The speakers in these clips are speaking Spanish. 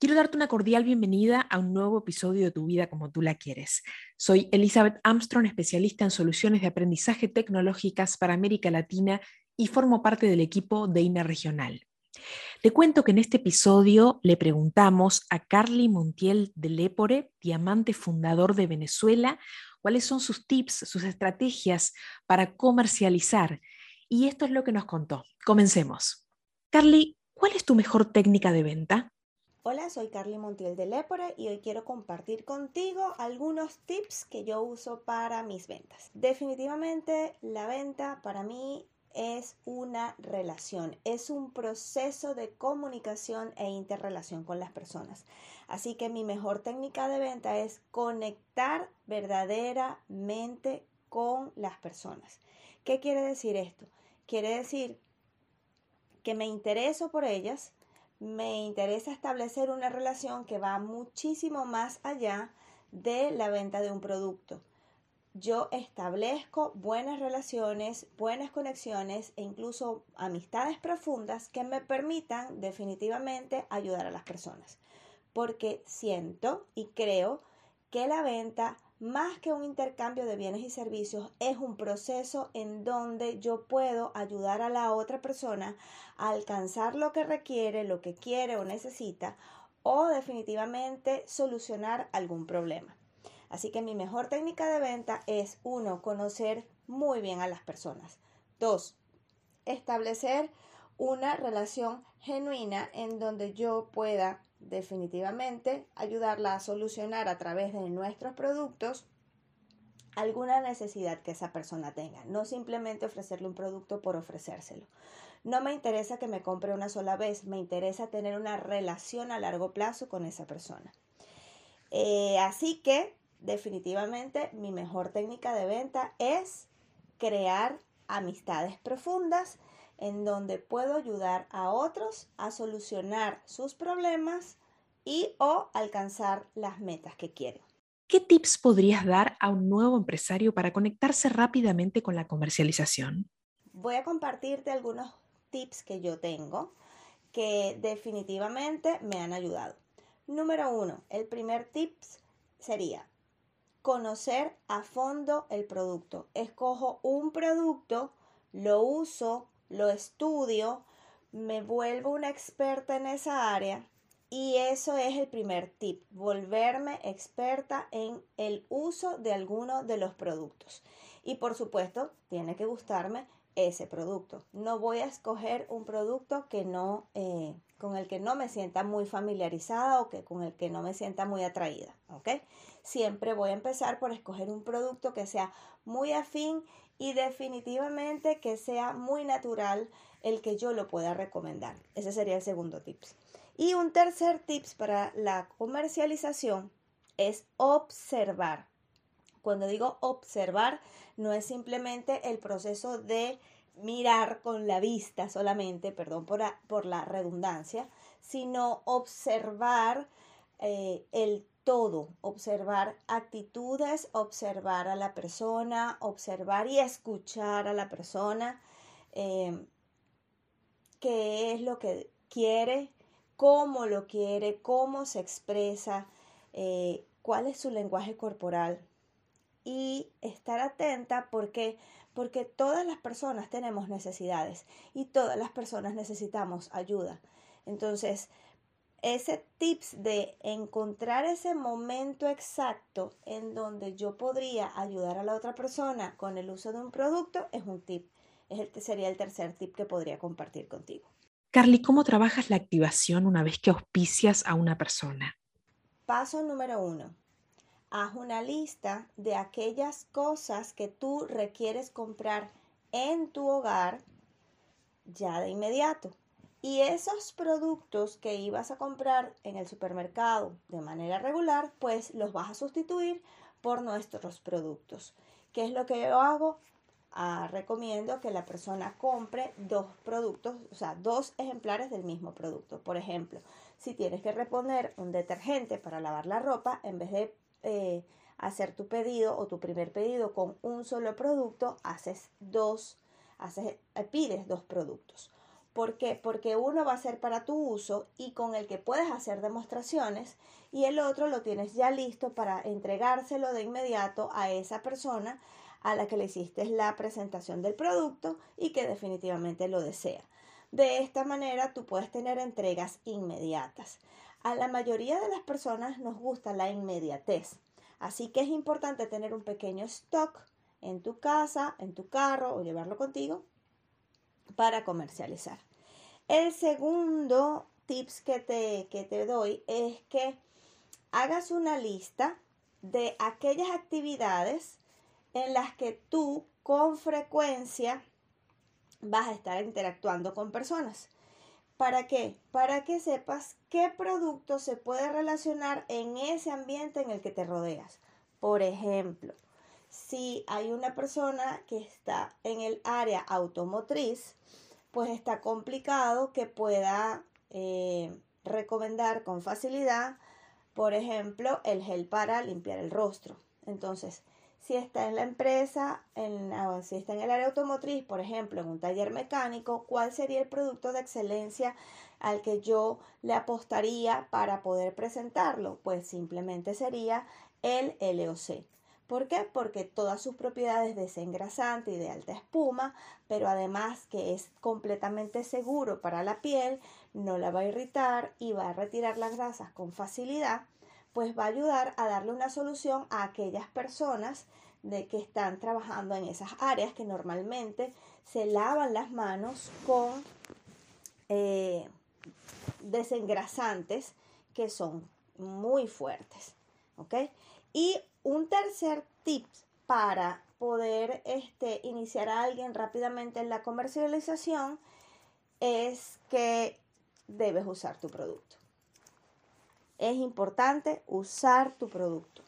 Quiero darte una cordial bienvenida a un nuevo episodio de Tu vida como tú la quieres. Soy Elizabeth Armstrong, especialista en soluciones de aprendizaje tecnológicas para América Latina y formo parte del equipo de INA Regional. Te cuento que en este episodio le preguntamos a Carly Montiel de Lepore, diamante fundador de Venezuela, cuáles son sus tips, sus estrategias para comercializar. Y esto es lo que nos contó. Comencemos. Carly, ¿cuál es tu mejor técnica de venta? Hola, soy Carly Montiel de Lepore y hoy quiero compartir contigo algunos tips que yo uso para mis ventas. Definitivamente la venta para mí es una relación, es un proceso de comunicación e interrelación con las personas. Así que mi mejor técnica de venta es conectar verdaderamente con las personas. ¿Qué quiere decir esto? Quiere decir que me intereso por ellas, me interesa establecer una relación que va muchísimo más allá de la venta de un producto. Yo establezco buenas relaciones, buenas conexiones e incluso amistades profundas que me permitan definitivamente ayudar a las personas. Porque siento y creo que la venta más que un intercambio de bienes y servicios, es un proceso en donde yo puedo ayudar a la otra persona a alcanzar lo que requiere, lo que quiere o necesita, o definitivamente solucionar algún problema. Así que mi mejor técnica de venta es, uno, conocer muy bien a las personas. Dos, establecer una relación genuina en donde yo pueda definitivamente ayudarla a solucionar a través de nuestros productos alguna necesidad que esa persona tenga, no simplemente ofrecerle un producto por ofrecérselo. No me interesa que me compre una sola vez, me interesa tener una relación a largo plazo con esa persona. Eh, así que definitivamente mi mejor técnica de venta es crear amistades profundas en donde puedo ayudar a otros a solucionar sus problemas y o alcanzar las metas que quieren. ¿Qué tips podrías dar a un nuevo empresario para conectarse rápidamente con la comercialización? Voy a compartirte algunos tips que yo tengo que definitivamente me han ayudado. Número uno, el primer tip sería conocer a fondo el producto. Escojo un producto, lo uso lo estudio, me vuelvo una experta en esa área y eso es el primer tip, volverme experta en el uso de alguno de los productos. Y por supuesto, tiene que gustarme ese producto. No voy a escoger un producto que no, eh, con el que no me sienta muy familiarizada o que, con el que no me sienta muy atraída. ¿ok? Siempre voy a empezar por escoger un producto que sea muy afín y definitivamente que sea muy natural el que yo lo pueda recomendar. Ese sería el segundo tips. Y un tercer tips para la comercialización es observar. Cuando digo observar, no es simplemente el proceso de mirar con la vista solamente, perdón por, la redundancia, sino observar eh, el todo, observar actitudes, observar a la persona, observar y escuchar a la persona, em, qué es lo que quiere, cómo lo quiere, cómo se expresa, eh, cuál es su lenguaje corporal y estar atenta porque porque todas las personas tenemos necesidades y todas las personas necesitamos ayuda. Entonces, ese tips de encontrar ese momento exacto en donde yo podría ayudar a la otra persona con el uso de un producto es un tip. Es el, sería el tercer tip que podría compartir contigo. Carly, ¿cómo trabajas la activación una vez que auspicias a una persona? Paso número uno. Haz una lista de aquellas cosas que tú requieres comprar en tu hogar ya de inmediato. Y esos productos que ibas a comprar en el supermercado de manera regular, pues los vas a sustituir por nuestros productos. ¿Qué es lo que yo hago? ah, recomiendo que la persona compre dos productos, o sea, dos ejemplares del mismo producto. Por ejemplo, si tienes que reponer un detergente para lavar la ropa, en vez de eh, hacer tu pedido o tu primer pedido con un solo producto, haces dos, haces, eh, pides dos productos. ¿Por qué? Porque uno va a ser para tu uso y con el que puedes hacer demostraciones y el otro lo tienes ya listo para entregárselo de inmediato a esa persona a la que le hiciste la presentación del producto y que definitivamente lo desea. De esta manera tú puedes tener entregas inmediatas. A la mayoría de las personas nos gusta la inmediatez, así que es importante tener un pequeño stock en tu casa, en tu carro o llevarlo contigo para comercializar. El segundo tips que te, que te doy es que hagas una lista de aquellas actividades en las que tú con frecuencia vas a estar interactuando con personas. ¿Para qué? Para que sepas qué producto se puede relacionar en ese ambiente en el que te rodeas. Por ejemplo, si hay una persona que está en el área automotriz, pues está complicado que pueda eh, recomendar con facilidad, por ejemplo, el gel para limpiar el rostro. Entonces, si está en la empresa, en, si está en el área automotriz, por ejemplo, en un taller mecánico, ¿cuál sería el producto de excelencia al que yo le apostaría para poder presentarlo? Pues simplemente sería el LOC. ¿Por qué? Porque todas sus propiedades desengrasante y de alta espuma, pero además que es completamente seguro para la piel, no la va a irritar y va a retirar las grasas con facilidad, pues va a ayudar a darle una solución a aquellas personas de que están trabajando en esas áreas que normalmente se lavan las manos con eh, desengrasantes que son muy fuertes. Y un tercer tip para poder este, iniciar a alguien rápidamente en la comercialización es que debes usar tu producto. Es importante usar tu producto.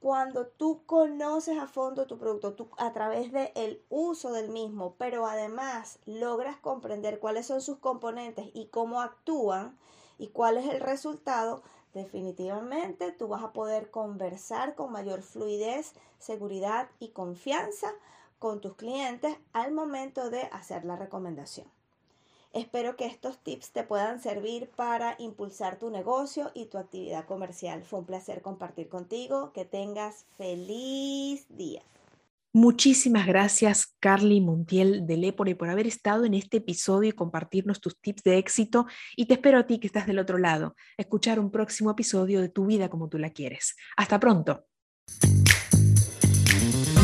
Cuando tú conoces a fondo tu producto, tú, a través del el uso del mismo, pero además logras comprender cuáles son sus componentes y cómo actúan y cuál es el resultado, definitivamente tú vas a poder conversar con mayor fluidez, seguridad y confianza con tus clientes al momento de hacer la recomendación. Espero que estos tips te puedan servir para impulsar tu negocio y tu actividad comercial. Fue un placer compartir contigo. Que tengas feliz día. Muchísimas gracias, Carly Montiel de Lepore, por haber estado en este episodio y compartirnos tus tips de éxito. Y te espero a ti que estás del otro lado, escuchar un próximo episodio de Tu vida como tú la quieres. Hasta pronto.